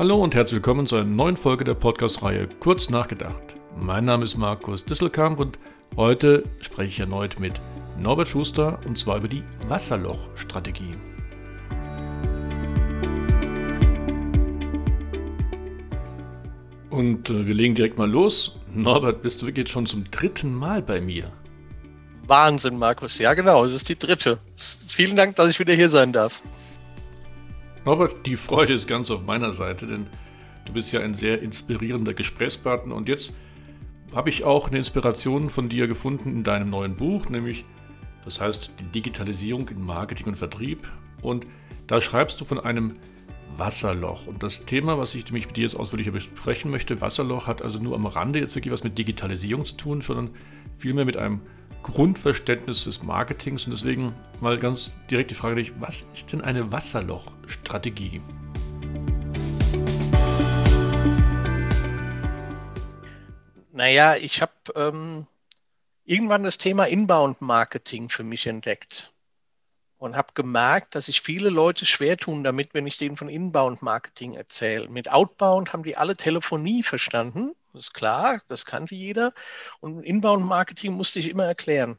Hallo und herzlich willkommen zu einer neuen Folge der Podcast-Reihe Kurz nachgedacht. Mein Name ist Markus Disselkamp und heute spreche ich erneut mit Norbert Schuster und zwar über die Wasserlochstrategie. Und äh, wir legen direkt mal los. Norbert, bist du wirklich schon zum dritten Mal bei mir? Wahnsinn, Markus. Ja, genau, es ist die dritte. Vielen Dank, dass ich wieder hier sein darf. Norbert, die Freude ist ganz auf meiner Seite, denn du bist ja ein sehr inspirierender Gesprächspartner und jetzt habe ich auch eine Inspiration von dir gefunden in deinem neuen Buch, nämlich das heißt die Digitalisierung in Marketing und Vertrieb und da schreibst du von einem Wasserloch. Und das Thema, was ich mit dir jetzt ausführlicher besprechen möchte, Wasserloch hat also nur am Rande jetzt wirklich was mit Digitalisierung zu tun, sondern vielmehr mit einem Grundverständnis des Marketings. Und deswegen mal ganz direkt die Frage dich, was ist denn eine Wasserlochstrategie? Naja, ich habe ähm, irgendwann das Thema Inbound-Marketing für mich entdeckt und habe gemerkt, dass sich viele Leute schwer tun damit, wenn ich denen von Inbound-Marketing erzähle. Mit Outbound haben die alle Telefonie verstanden, das ist klar, das kannte jeder. Und Inbound-Marketing musste ich immer erklären.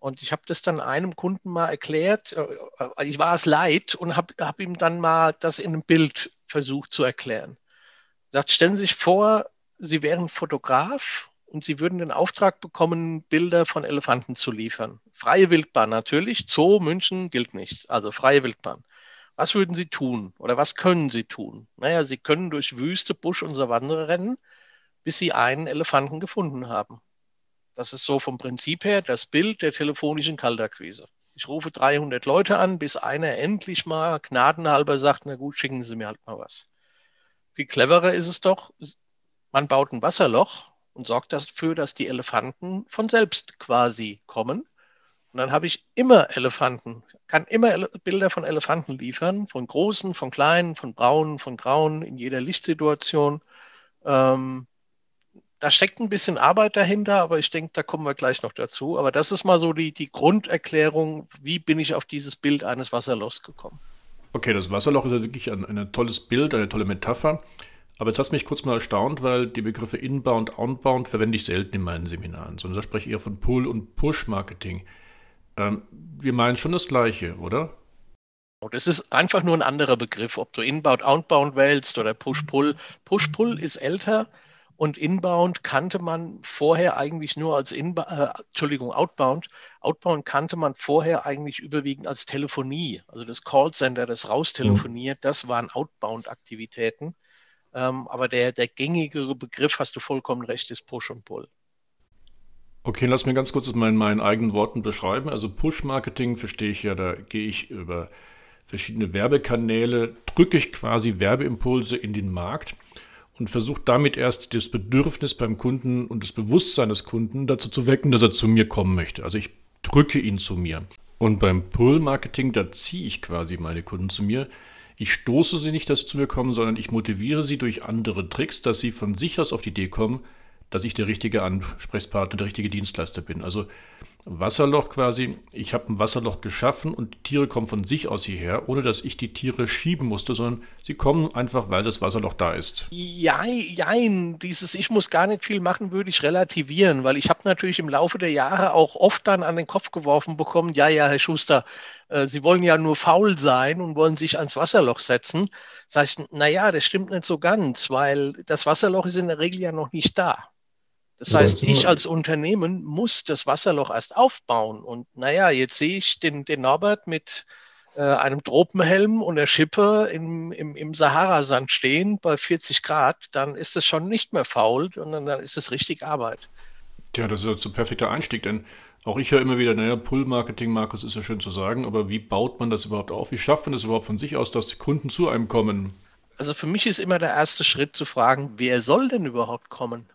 Und ich habe das dann einem Kunden mal erklärt. Äh, äh, ich war es leid und habe hab ihm dann mal das in einem Bild versucht zu erklären. Sagt, stellen Sie sich vor, Sie wären Fotograf und Sie würden den Auftrag bekommen, Bilder von Elefanten zu liefern. Freie Wildbahn natürlich, Zoo München gilt nicht, also freie Wildbahn. Was würden Sie tun oder was können Sie tun? Naja, Sie können durch Wüste, Busch und Savanne rennen, bis Sie einen Elefanten gefunden haben. Das ist so vom Prinzip her das Bild der telefonischen Kaltakquise. Ich rufe 300 Leute an, bis einer endlich mal gnadenhalber sagt, na gut, schicken Sie mir halt mal was. Viel cleverer ist es doch, man baut ein Wasserloch und sorgt dafür, dass die Elefanten von selbst quasi kommen. Und dann habe ich immer Elefanten, kann immer Bilder von Elefanten liefern, von großen, von kleinen, von braunen, von grauen, in jeder Lichtsituation. Ähm, da steckt ein bisschen Arbeit dahinter, aber ich denke, da kommen wir gleich noch dazu. Aber das ist mal so die, die Grunderklärung, wie bin ich auf dieses Bild eines Wasserlochs gekommen. Okay, das Wasserloch ist ja wirklich ein, ein tolles Bild, eine tolle Metapher. Aber jetzt hast du mich kurz mal erstaunt, weil die Begriffe Inbound, Outbound verwende ich selten in meinen Seminaren, sondern da spreche ich eher von Pull- und Push-Marketing. Ähm, wir meinen schon das Gleiche, oder? Das ist einfach nur ein anderer Begriff, ob du Inbound, Outbound wählst oder Push-Pull. Push-Pull ist älter und Inbound kannte man vorher eigentlich nur als Inbound, äh, Entschuldigung, Outbound. Outbound kannte man vorher eigentlich überwiegend als Telefonie. Also das Callcenter, das raustelefoniert, das waren Outbound-Aktivitäten. Ähm, aber der, der gängigere Begriff, hast du vollkommen recht, ist Push und Pull. Okay, lass mir ganz kurz das mal in meinen eigenen Worten beschreiben. Also Push-Marketing verstehe ich ja, da gehe ich über verschiedene Werbekanäle, drücke ich quasi Werbeimpulse in den Markt und versucht damit erst das Bedürfnis beim Kunden und das Bewusstsein des Kunden dazu zu wecken, dass er zu mir kommen möchte. Also ich drücke ihn zu mir. Und beim Pull-Marketing, da ziehe ich quasi meine Kunden zu mir. Ich stoße sie nicht, dass sie zu mir kommen, sondern ich motiviere sie durch andere Tricks, dass sie von sich aus auf die Idee kommen, dass ich der richtige Ansprechpartner, der richtige Dienstleister bin. Also Wasserloch quasi, ich habe ein Wasserloch geschaffen und die Tiere kommen von sich aus hierher, ohne dass ich die Tiere schieben musste, sondern sie kommen einfach, weil das Wasserloch da ist. Jein, jein. dieses Ich muss gar nicht viel machen, würde ich relativieren, weil ich habe natürlich im Laufe der Jahre auch oft dann an den Kopf geworfen bekommen, ja, ja, Herr Schuster, äh, Sie wollen ja nur faul sein und wollen sich ans Wasserloch setzen. Sag ich, naja, das stimmt nicht so ganz, weil das Wasserloch ist in der Regel ja noch nicht da. Das heißt, ich als Unternehmen muss das Wasserloch erst aufbauen. Und naja, jetzt sehe ich den, den Norbert mit äh, einem Tropenhelm und der Schippe im, im, im Sahara-Sand stehen bei 40 Grad, dann ist es schon nicht mehr faul, sondern dann ist es richtig Arbeit. Tja, das ist so ein perfekter Einstieg, denn auch ich höre immer wieder, naja, Pull-Marketing, Markus, ist ja schön zu sagen, aber wie baut man das überhaupt auf? Wie schafft man das überhaupt von sich aus, dass die Kunden zu einem kommen? Also für mich ist immer der erste Schritt zu fragen, wer soll denn überhaupt kommen?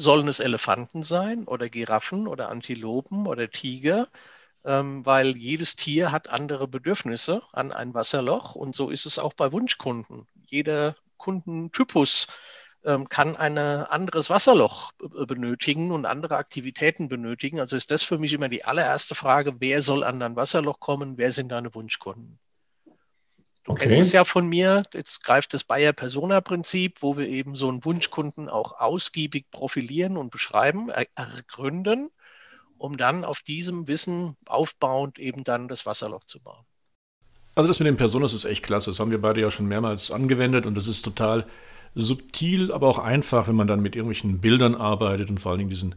Sollen es Elefanten sein oder Giraffen oder Antilopen oder Tiger? Ähm, weil jedes Tier hat andere Bedürfnisse an ein Wasserloch und so ist es auch bei Wunschkunden. Jeder Kundentypus ähm, kann ein anderes Wasserloch benötigen und andere Aktivitäten benötigen. Also ist das für mich immer die allererste Frage, wer soll an dein Wasserloch kommen, wer sind deine Wunschkunden? Okay. Kennst es ja von mir. Jetzt greift das Bayer-Persona-Prinzip, wo wir eben so einen Wunschkunden auch ausgiebig profilieren und beschreiben, ergründen, um dann auf diesem Wissen aufbauend eben dann das Wasserloch zu bauen. Also das mit den Personas ist echt klasse. Das haben wir beide ja schon mehrmals angewendet und das ist total subtil, aber auch einfach, wenn man dann mit irgendwelchen Bildern arbeitet und vor allen Dingen diesen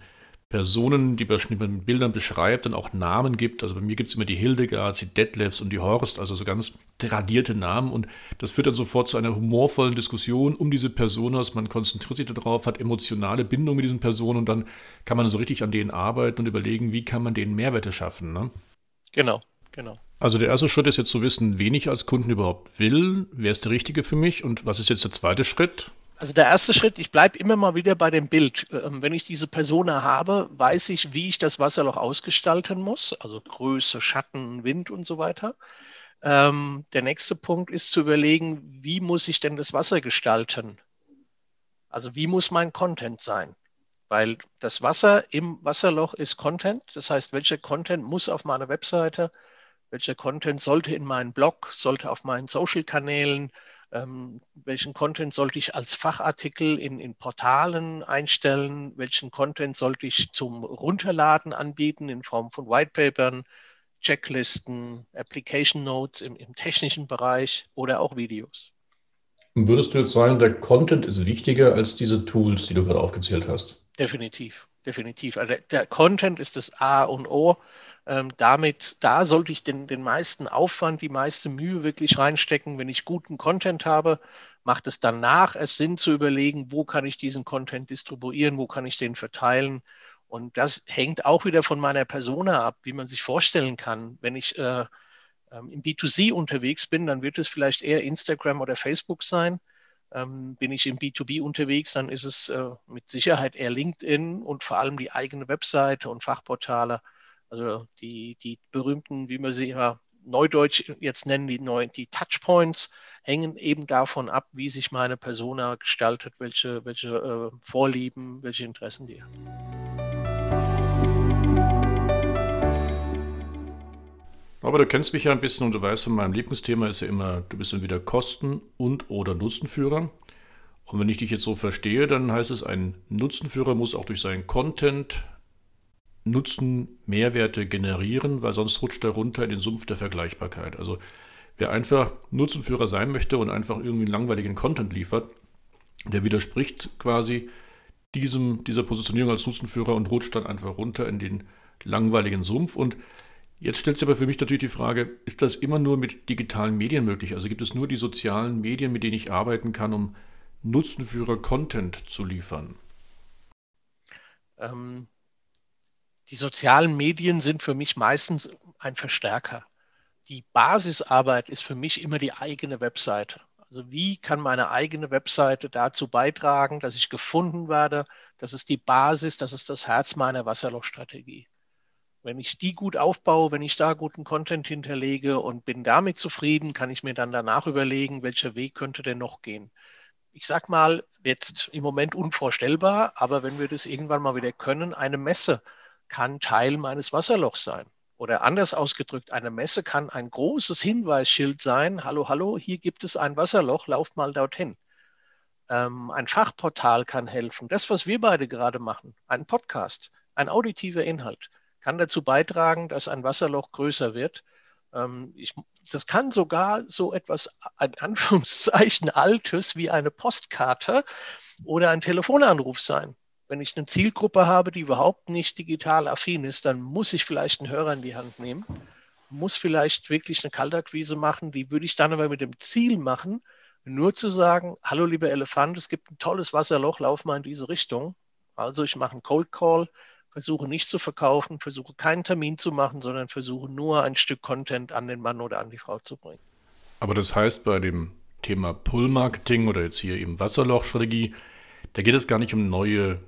Personen, die man mit Bildern beschreibt, dann auch Namen gibt. Also bei mir gibt es immer die Hildegards, die Detlefs und die Horst, also so ganz tradierte Namen. Und das führt dann sofort zu einer humorvollen Diskussion um diese Personas. Man konzentriert sich darauf, hat emotionale Bindung mit diesen Personen und dann kann man so richtig an denen arbeiten und überlegen, wie kann man denen Mehrwerte schaffen. Ne? Genau, genau. Also der erste Schritt ist jetzt zu wissen, wen ich als Kunden überhaupt will, wer ist der Richtige für mich und was ist jetzt der zweite Schritt? Also der erste Schritt, ich bleibe immer mal wieder bei dem Bild. Ähm, wenn ich diese Persona habe, weiß ich, wie ich das Wasserloch ausgestalten muss, also Größe, Schatten, Wind und so weiter. Ähm, der nächste Punkt ist zu überlegen, wie muss ich denn das Wasser gestalten? Also wie muss mein Content sein? Weil das Wasser im Wasserloch ist Content. Das heißt, welcher Content muss auf meiner Webseite, welcher Content sollte in meinem Blog, sollte auf meinen Social-Kanälen, ähm, welchen Content sollte ich als Fachartikel in, in Portalen einstellen, welchen Content sollte ich zum Runterladen anbieten in Form von Whitepapern, Checklisten, Application Notes im, im technischen Bereich oder auch Videos. Würdest du jetzt sagen, der Content ist wichtiger als diese Tools, die du gerade aufgezählt hast? Definitiv, definitiv. Also der, der Content ist das A und O. Ähm, damit, da sollte ich den, den meisten Aufwand, die meiste Mühe wirklich reinstecken. Wenn ich guten Content habe, macht es danach es Sinn zu überlegen, wo kann ich diesen Content distribuieren, wo kann ich den verteilen. Und das hängt auch wieder von meiner Persona ab, wie man sich vorstellen kann. Wenn ich äh, ähm, im B2C unterwegs bin, dann wird es vielleicht eher Instagram oder Facebook sein. Ähm, bin ich im B2B unterwegs, dann ist es äh, mit Sicherheit eher LinkedIn und vor allem die eigene Webseite und Fachportale. Also die, die berühmten, wie wir sie ja neudeutsch jetzt nennen, die, neuen, die Touchpoints hängen eben davon ab, wie sich meine Persona gestaltet, welche, welche äh, Vorlieben, welche Interessen die hat. Aber du kennst mich ja ein bisschen und du weißt, von meinem Lieblingsthema ist ja immer, du bist entweder Kosten- und oder Nutzenführer. Und wenn ich dich jetzt so verstehe, dann heißt es, ein Nutzenführer muss auch durch seinen Content, Nutzen Mehrwerte generieren, weil sonst rutscht er runter in den Sumpf der Vergleichbarkeit. Also wer einfach Nutzenführer sein möchte und einfach irgendwie langweiligen Content liefert, der widerspricht quasi diesem, dieser Positionierung als Nutzenführer und rutscht dann einfach runter in den langweiligen Sumpf. Und jetzt stellt sich aber für mich natürlich die Frage, ist das immer nur mit digitalen Medien möglich? Also gibt es nur die sozialen Medien, mit denen ich arbeiten kann, um Nutzenführer Content zu liefern? Ähm, die sozialen Medien sind für mich meistens ein Verstärker. Die Basisarbeit ist für mich immer die eigene Webseite. Also wie kann meine eigene Webseite dazu beitragen, dass ich gefunden werde? Das ist die Basis, das ist das Herz meiner Wasserlochstrategie. Wenn ich die gut aufbaue, wenn ich da guten Content hinterlege und bin damit zufrieden, kann ich mir dann danach überlegen, welcher Weg könnte denn noch gehen. Ich sag mal, jetzt im Moment unvorstellbar, aber wenn wir das irgendwann mal wieder können, eine Messe kann Teil meines Wasserlochs sein. Oder anders ausgedrückt, eine Messe kann ein großes Hinweisschild sein. Hallo, hallo, hier gibt es ein Wasserloch, lauft mal dorthin. Ähm, ein Fachportal kann helfen. Das, was wir beide gerade machen, ein Podcast, ein auditiver Inhalt, kann dazu beitragen, dass ein Wasserloch größer wird. Ähm, ich, das kann sogar so etwas, ein Anführungszeichen, Altes wie eine Postkarte oder ein Telefonanruf sein. Wenn ich eine Zielgruppe habe, die überhaupt nicht digital affin ist, dann muss ich vielleicht einen Hörer in die Hand nehmen, muss vielleicht wirklich eine Kaltakquise machen. Die würde ich dann aber mit dem Ziel machen, nur zu sagen, hallo lieber Elefant, es gibt ein tolles Wasserloch, lauf mal in diese Richtung. Also ich mache einen Cold Call, versuche nicht zu verkaufen, versuche keinen Termin zu machen, sondern versuche nur ein Stück Content an den Mann oder an die Frau zu bringen. Aber das heißt, bei dem Thema Pull-Marketing oder jetzt hier eben Wasserlochstrategie, da geht es gar nicht um neue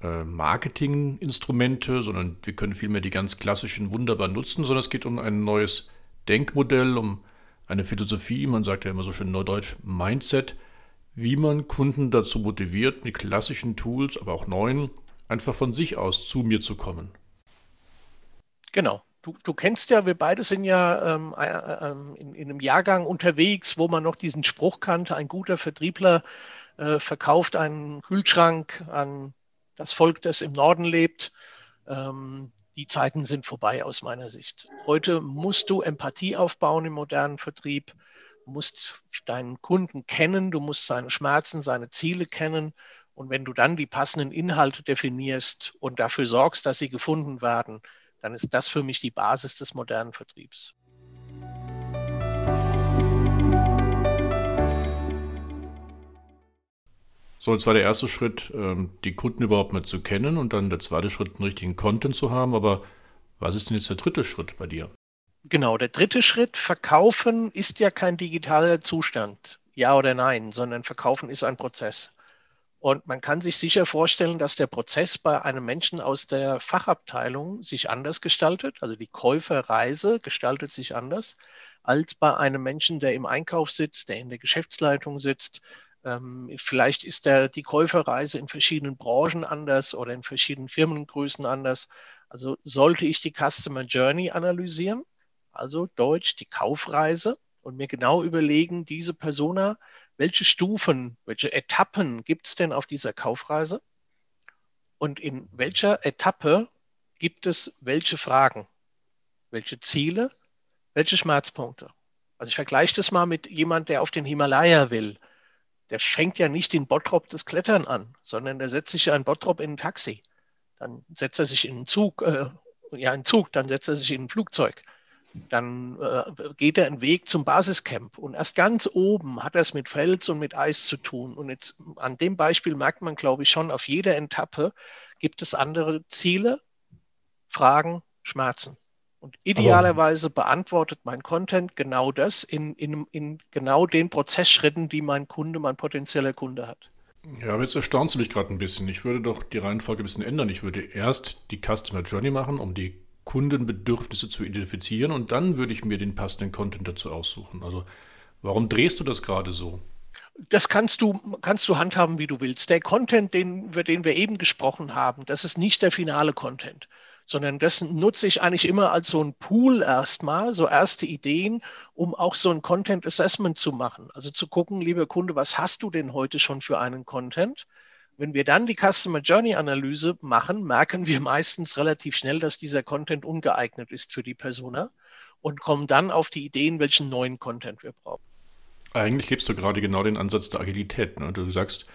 Marketinginstrumente, sondern wir können vielmehr die ganz klassischen wunderbar nutzen, sondern es geht um ein neues Denkmodell, um eine Philosophie, man sagt ja immer so schön neudeutsch Mindset, wie man Kunden dazu motiviert, mit klassischen Tools, aber auch neuen, einfach von sich aus zu mir zu kommen. Genau. du, du, kennst ja, wir beide sind ja ähm, äh, ähm, in, in, einem Jahrgang unterwegs, wo man noch diesen Spruch kannte, ein guter Vertriebler äh, verkauft einen Kühlschrank an das Volk, das im Norden lebt. Ähm, die Zeiten sind vorbei aus meiner Sicht. Heute musst du Empathie aufbauen im modernen Vertrieb, musst deinen Kunden kennen, du musst seine Schmerzen, seine Ziele kennen. Und wenn du dann die passenden Inhalte definierst und dafür sorgst, dass sie gefunden werden, dann ist das für mich die Basis des modernen Vertriebs. So, jetzt war der erste Schritt, ähm, die Kunden überhaupt mal zu kennen und dann der zweite Schritt, einen richtigen Content zu haben. Aber was ist denn jetzt der dritte Schritt bei dir? Genau, der dritte Schritt, Verkaufen ist ja kein digitaler Zustand, ja oder nein, sondern Verkaufen ist ein Prozess. Und man kann sich sicher vorstellen, dass der Prozess bei einem Menschen aus der Fachabteilung sich anders gestaltet. Also die Käuferreise gestaltet sich anders als bei einem Menschen, der im Einkauf sitzt, der in der Geschäftsleitung sitzt, vielleicht ist der, die Käuferreise in verschiedenen Branchen anders oder in verschiedenen Firmengrößen anders. Also sollte ich die Customer Journey analysieren, also Deutsch die Kaufreise und mir genau überlegen, diese Persona, welche Stufen, welche Etappen gibt es denn auf dieser Kaufreise und in welcher Etappe gibt es welche Fragen, welche Ziele, welche Schmerzpunkte. Also ich vergleiche das mal mit jemand, der auf den Himalaya will der fängt ja nicht in Bottrop das Klettern an, sondern der setzt sich ja in Bottrop in ein Taxi. Dann setzt er sich in einen Zug, äh, ja, einen Zug, dann setzt er sich in ein Flugzeug. Dann äh, geht er einen Weg zum Basiscamp. Und erst ganz oben hat er es mit Fels und mit Eis zu tun. Und jetzt an dem Beispiel merkt man, glaube ich, schon, auf jeder Etappe gibt es andere Ziele, Fragen, Schmerzen. Und idealerweise beantwortet mein Content genau das in, in, in genau den Prozessschritten, die mein Kunde, mein potenzieller Kunde hat. Ja, aber jetzt erstaunst du mich gerade ein bisschen. Ich würde doch die Reihenfolge ein bisschen ändern. Ich würde erst die Customer Journey machen, um die Kundenbedürfnisse zu identifizieren und dann würde ich mir den passenden Content dazu aussuchen. Also warum drehst du das gerade so? Das kannst du, kannst du handhaben, wie du willst. Der Content, den, über den wir eben gesprochen haben, das ist nicht der finale Content sondern das nutze ich eigentlich immer als so ein Pool erstmal, so erste Ideen, um auch so ein Content Assessment zu machen. Also zu gucken, lieber Kunde, was hast du denn heute schon für einen Content? Wenn wir dann die Customer Journey Analyse machen, merken wir meistens relativ schnell, dass dieser Content ungeeignet ist für die Persona und kommen dann auf die Ideen, welchen neuen Content wir brauchen. Eigentlich lebst du gerade genau den Ansatz der Agilität. Ne? Du sagst,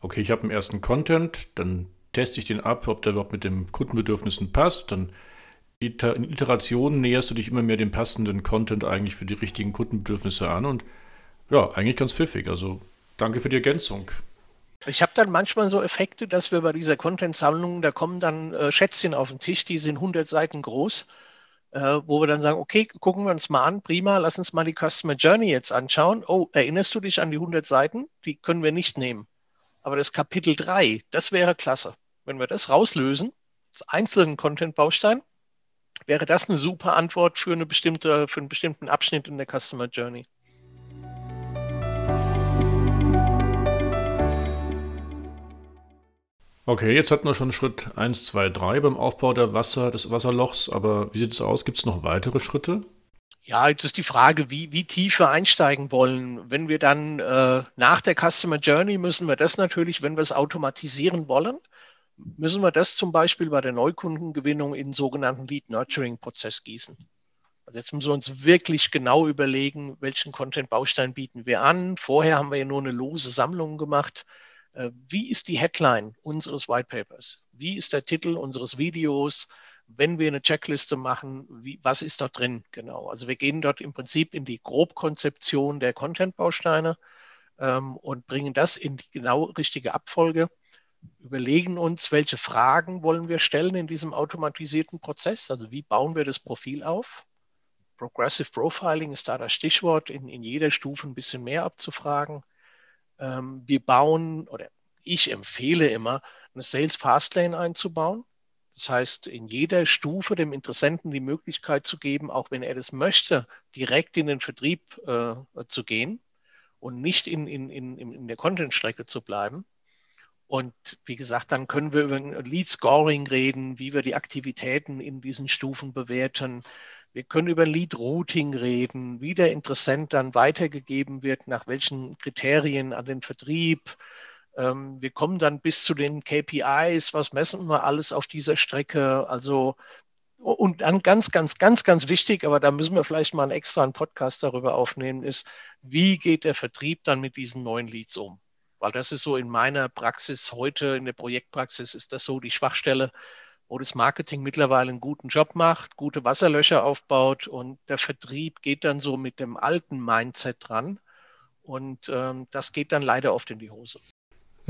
okay, ich habe einen ersten Content, dann teste ich den ab, ob der überhaupt mit den Kundenbedürfnissen passt. Dann in Iterationen näherst du dich immer mehr dem passenden Content eigentlich für die richtigen Kundenbedürfnisse an und ja, eigentlich ganz pfiffig. Also danke für die Ergänzung. Ich habe dann manchmal so Effekte, dass wir bei dieser Content-Sammlung, da kommen dann äh, Schätzchen auf den Tisch, die sind 100 Seiten groß, äh, wo wir dann sagen, okay, gucken wir uns mal an, prima, lass uns mal die Customer Journey jetzt anschauen. Oh, erinnerst du dich an die 100 Seiten? Die können wir nicht nehmen. Aber das Kapitel 3, das wäre klasse. Wenn wir das rauslösen, als einzelnen Content-Baustein, wäre das eine super Antwort für, eine bestimmte, für einen bestimmten Abschnitt in der Customer Journey. Okay, jetzt hatten wir schon Schritt 1, 2, 3 beim Aufbau der Wasser, des Wasserlochs, aber wie sieht es aus? Gibt es noch weitere Schritte? Ja, jetzt ist die Frage, wie, wie tief wir einsteigen wollen. Wenn wir dann äh, nach der Customer Journey müssen wir das natürlich, wenn wir es automatisieren wollen, müssen wir das zum Beispiel bei der Neukundengewinnung in den sogenannten Lead Nurturing Prozess gießen. Also jetzt müssen wir uns wirklich genau überlegen, welchen Content-Baustein bieten wir an. Vorher haben wir ja nur eine lose Sammlung gemacht. Äh, wie ist die Headline unseres White Papers? Wie ist der Titel unseres Videos? Wenn wir eine Checkliste machen, wie, was ist dort drin genau? Also wir gehen dort im Prinzip in die Grobkonzeption der Content-Bausteine ähm, und bringen das in die genau richtige Abfolge, überlegen uns, welche Fragen wollen wir stellen in diesem automatisierten Prozess, also wie bauen wir das Profil auf. Progressive Profiling ist da das Stichwort, in, in jeder Stufe ein bisschen mehr abzufragen. Ähm, wir bauen oder ich empfehle immer, eine Sales Fastlane einzubauen. Das heißt, in jeder Stufe dem Interessenten die Möglichkeit zu geben, auch wenn er das möchte, direkt in den Vertrieb äh, zu gehen und nicht in, in, in, in der Content-Strecke zu bleiben. Und wie gesagt, dann können wir über Lead Scoring reden, wie wir die Aktivitäten in diesen Stufen bewerten. Wir können über Lead Routing reden, wie der Interessent dann weitergegeben wird, nach welchen Kriterien an den Vertrieb. Ähm, wir kommen dann bis zu den KPIs, was messen wir alles auf dieser Strecke. Also und dann ganz, ganz, ganz, ganz wichtig, aber da müssen wir vielleicht mal einen extra einen Podcast darüber aufnehmen, ist, wie geht der Vertrieb dann mit diesen neuen Leads um? Weil das ist so in meiner Praxis heute, in der Projektpraxis, ist das so die Schwachstelle, wo das Marketing mittlerweile einen guten Job macht, gute Wasserlöcher aufbaut und der Vertrieb geht dann so mit dem alten Mindset dran. Und ähm, das geht dann leider oft in die Hose.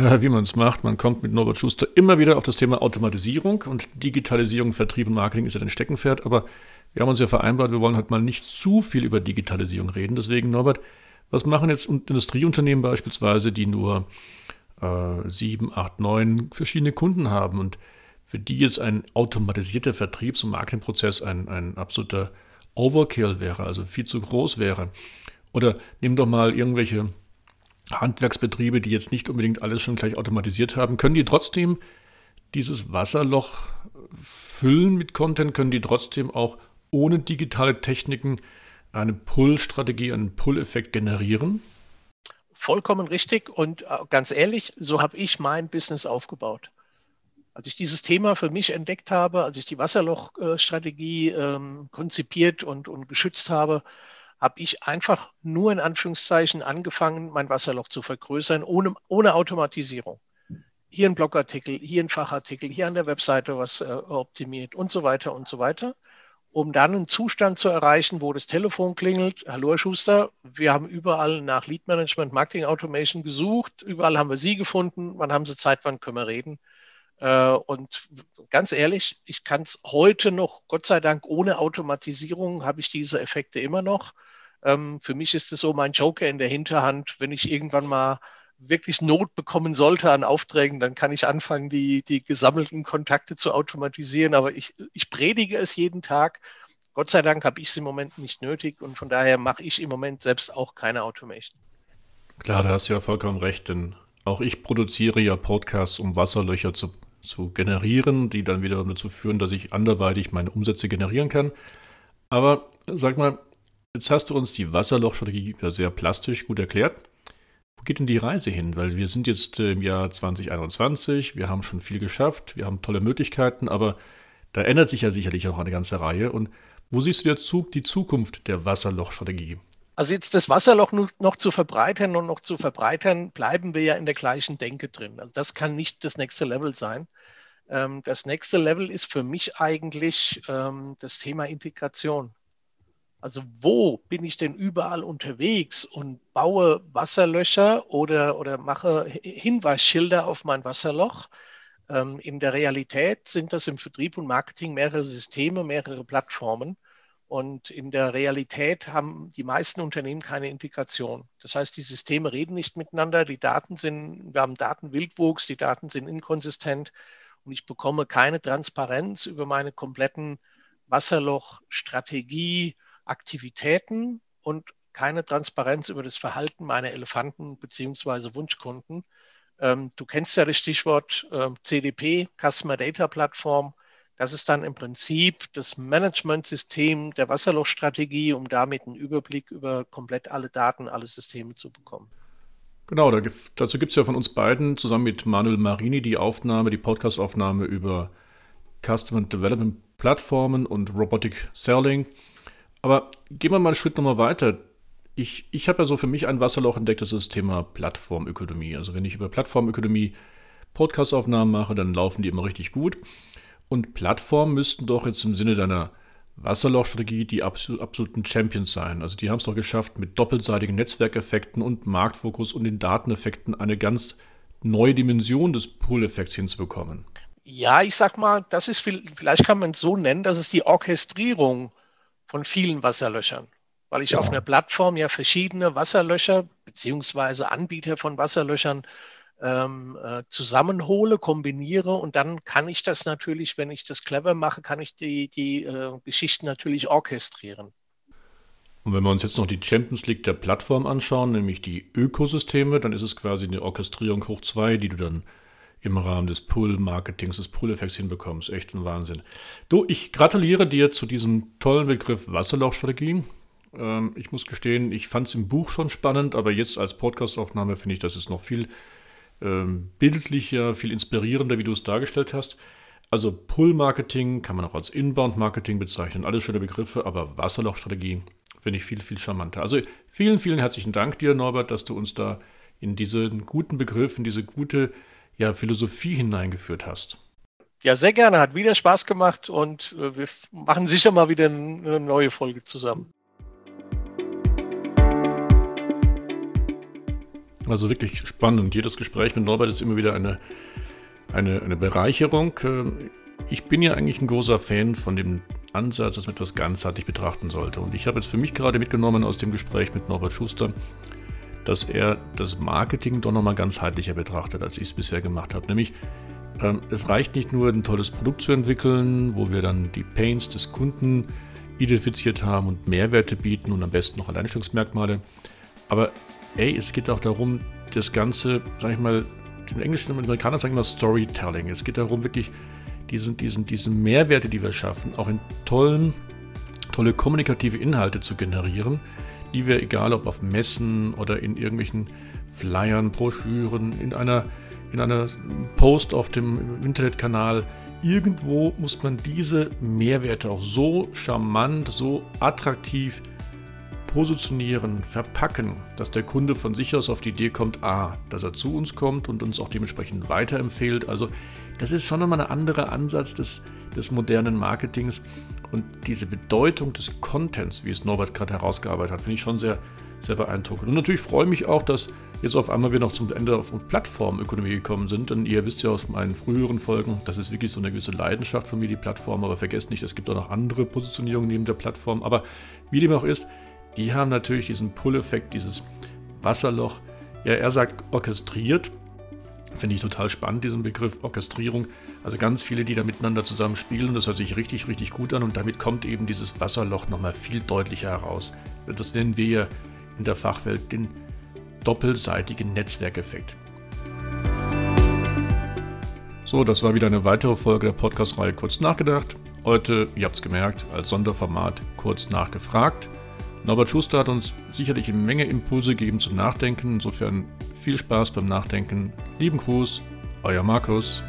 Wie man es macht, man kommt mit Norbert Schuster immer wieder auf das Thema Automatisierung und Digitalisierung, Vertrieb und Marketing ist ja ein Steckenpferd, aber wir haben uns ja vereinbart, wir wollen halt mal nicht zu viel über Digitalisierung reden. Deswegen, Norbert, was machen jetzt Industrieunternehmen beispielsweise, die nur äh, sieben, acht, neun verschiedene Kunden haben und für die jetzt ein automatisierter Vertriebs- und Marketingprozess ein, ein absoluter Overkill wäre, also viel zu groß wäre? Oder nimm doch mal irgendwelche Handwerksbetriebe, die jetzt nicht unbedingt alles schon gleich automatisiert haben, können die trotzdem dieses Wasserloch füllen mit Content? Können die trotzdem auch ohne digitale Techniken eine Pull-Strategie, einen Pull-Effekt generieren? Vollkommen richtig und äh, ganz ehrlich, so habe ich mein Business aufgebaut. Als ich dieses Thema für mich entdeckt habe, als ich die Wasserlochstrategie ähm, konzipiert und, und geschützt habe, habe ich einfach nur in Anführungszeichen angefangen, mein Wasserloch zu vergrößern, ohne, ohne Automatisierung. Hier ein Blogartikel, hier ein Fachartikel, hier an der Webseite was äh, optimiert und so weiter und so weiter um dann einen Zustand zu erreichen, wo das Telefon klingelt. Hallo Herr Schuster, wir haben überall nach Lead Management, Marketing Automation gesucht. Überall haben wir Sie gefunden. Wann haben Sie Zeit, wann können wir reden? Äh, und ganz ehrlich, ich kann es heute noch, Gott sei Dank, ohne Automatisierung habe ich diese Effekte immer noch. Ähm, für mich ist es so mein Joker in der Hinterhand, wenn ich irgendwann mal wirklich Not bekommen sollte an Aufträgen, dann kann ich anfangen, die, die gesammelten Kontakte zu automatisieren. Aber ich, ich predige es jeden Tag. Gott sei Dank habe ich es im Moment nicht nötig und von daher mache ich im Moment selbst auch keine Automation. Klar, da hast du ja vollkommen recht, denn auch ich produziere ja Podcasts, um Wasserlöcher zu, zu generieren, die dann wieder dazu führen, dass ich anderweitig meine Umsätze generieren kann. Aber sag mal, jetzt hast du uns die Wasserlochstrategie sehr plastisch gut erklärt. Wo geht denn die Reise hin? Weil wir sind jetzt im Jahr 2021, wir haben schon viel geschafft, wir haben tolle Möglichkeiten, aber da ändert sich ja sicherlich auch eine ganze Reihe. Und wo siehst du jetzt die Zukunft der Wasserlochstrategie? Also jetzt das Wasserloch noch zu verbreitern und noch zu verbreitern, bleiben wir ja in der gleichen Denke drin. Also das kann nicht das nächste Level sein. Ähm, das nächste Level ist für mich eigentlich ähm, das Thema Integration. Also wo bin ich denn überall unterwegs und baue Wasserlöcher oder, oder mache Hinweisschilder auf mein Wasserloch? Ähm, in der Realität sind das im Vertrieb und Marketing mehrere Systeme, mehrere Plattformen. Und in der Realität haben die meisten Unternehmen keine Integration. Das heißt, die Systeme reden nicht miteinander, die Daten sind, wir haben Datenwildwuchs, die Daten sind inkonsistent und ich bekomme keine Transparenz über meine kompletten Wasserlochstrategie, Aktivitäten und keine Transparenz über das Verhalten meiner Elefanten bzw. Wunschkunden. Ähm, du kennst ja das Stichwort äh, CDP, Customer Data Plattform. Das ist dann im Prinzip das Managementsystem der Wasserlochstrategie, um damit einen Überblick über komplett alle Daten, alle Systeme zu bekommen. Genau, da, dazu gibt es ja von uns beiden zusammen mit Manuel Marini die Aufnahme, die Podcastaufnahme über Customer Development Plattformen und Robotic Selling. Aber gehen wir mal einen Schritt nochmal weiter. Ich, ich habe ja so für mich ein Wasserloch entdeckt, das ist das Thema Plattformökonomie. Also wenn ich über Plattformökonomie Podcastaufnahmen mache, dann laufen die immer richtig gut. Und Plattformen müssten doch jetzt im Sinne deiner Wasserlochstrategie die absoluten Champions sein. Also die haben es doch geschafft, mit doppelseitigen Netzwerkeffekten und Marktfokus und den Dateneffekten eine ganz neue Dimension des Pull-Effekts hinzubekommen. Ja, ich sag mal, das ist vielleicht kann man es so nennen, dass es die Orchestrierung von vielen Wasserlöchern, weil ich ja. auf einer Plattform ja verschiedene Wasserlöcher beziehungsweise Anbieter von Wasserlöchern ähm, äh, zusammenhole, kombiniere und dann kann ich das natürlich, wenn ich das clever mache, kann ich die, die äh, Geschichten natürlich orchestrieren. Und wenn wir uns jetzt noch die Champions League der Plattform anschauen, nämlich die Ökosysteme, dann ist es quasi eine Orchestrierung hoch zwei, die du dann im Rahmen des Pull-Marketings, des Pull-Effekts hinbekommst. Echt ein Wahnsinn. Du, ich gratuliere dir zu diesem tollen Begriff Wasserlochstrategie. Ähm, ich muss gestehen, ich fand es im Buch schon spannend, aber jetzt als Podcastaufnahme finde ich, das ist noch viel ähm, bildlicher, viel inspirierender, wie du es dargestellt hast. Also Pull-Marketing kann man auch als Inbound-Marketing bezeichnen. Alles schöne Begriffe, aber Wasserlochstrategie finde ich viel, viel charmanter. Also vielen, vielen herzlichen Dank dir, Norbert, dass du uns da in diesen guten Begriff, in diese gute ja, Philosophie hineingeführt hast. Ja, sehr gerne. Hat wieder Spaß gemacht und äh, wir machen sicher mal wieder eine neue Folge zusammen. Also wirklich spannend. Jedes Gespräch mit Norbert ist immer wieder eine, eine, eine Bereicherung. Ähm, ich bin ja eigentlich ein großer Fan von dem Ansatz, dass man etwas ganzheitlich betrachten sollte. Und ich habe jetzt für mich gerade mitgenommen aus dem Gespräch mit Norbert Schuster, dass er das Marketing doch nochmal ganzheitlicher betrachtet, als ich es bisher gemacht habe. Nämlich, ähm, es reicht nicht nur, ein tolles Produkt zu entwickeln, wo wir dann die Pains des Kunden identifiziert haben und Mehrwerte bieten und am besten noch Alleinstellungsmerkmale. Aber ey, es geht auch darum, das Ganze, sag ich mal, im Englischen, im Amerikaner sagen immer Storytelling. Es geht darum, wirklich diesen, diesen, diese Mehrwerte, die wir schaffen, auch in tollen, tolle kommunikative Inhalte zu generieren, die wir, egal ob auf Messen oder in irgendwelchen Flyern, Broschüren, in einer, in einer Post auf dem Internetkanal, irgendwo muss man diese Mehrwerte auch so charmant, so attraktiv positionieren, verpacken, dass der Kunde von sich aus auf die Idee kommt, a, dass er zu uns kommt und uns auch dementsprechend weiterempfehlt. Also das ist schon nochmal ein anderer Ansatz des, des modernen Marketings. Und diese Bedeutung des Contents, wie es Norbert gerade herausgearbeitet hat, finde ich schon sehr, sehr beeindruckend. Und natürlich freue ich mich auch, dass jetzt auf einmal wir noch zum Ende auf Plattformökonomie gekommen sind. Denn ihr wisst ja aus meinen früheren Folgen, das ist wirklich so eine gewisse Leidenschaft von mir, die Plattform. Aber vergesst nicht, es gibt auch noch andere Positionierungen neben der Plattform. Aber wie dem auch ist, die haben natürlich diesen Pull-Effekt, dieses Wasserloch. Ja, er sagt orchestriert. Finde ich total spannend, diesen Begriff Orchestrierung. Also ganz viele, die da miteinander zusammen spielen. Das hört sich richtig, richtig gut an. Und damit kommt eben dieses Wasserloch nochmal viel deutlicher heraus. Das nennen wir ja in der Fachwelt den doppelseitigen Netzwerkeffekt. So, das war wieder eine weitere Folge der Podcast-Reihe Kurz nachgedacht. Heute, ihr habt es gemerkt, als Sonderformat kurz nachgefragt. Norbert Schuster hat uns sicherlich eine Menge Impulse gegeben zum Nachdenken. Insofern viel Spaß beim Nachdenken. Lieben Gruß, euer Markus.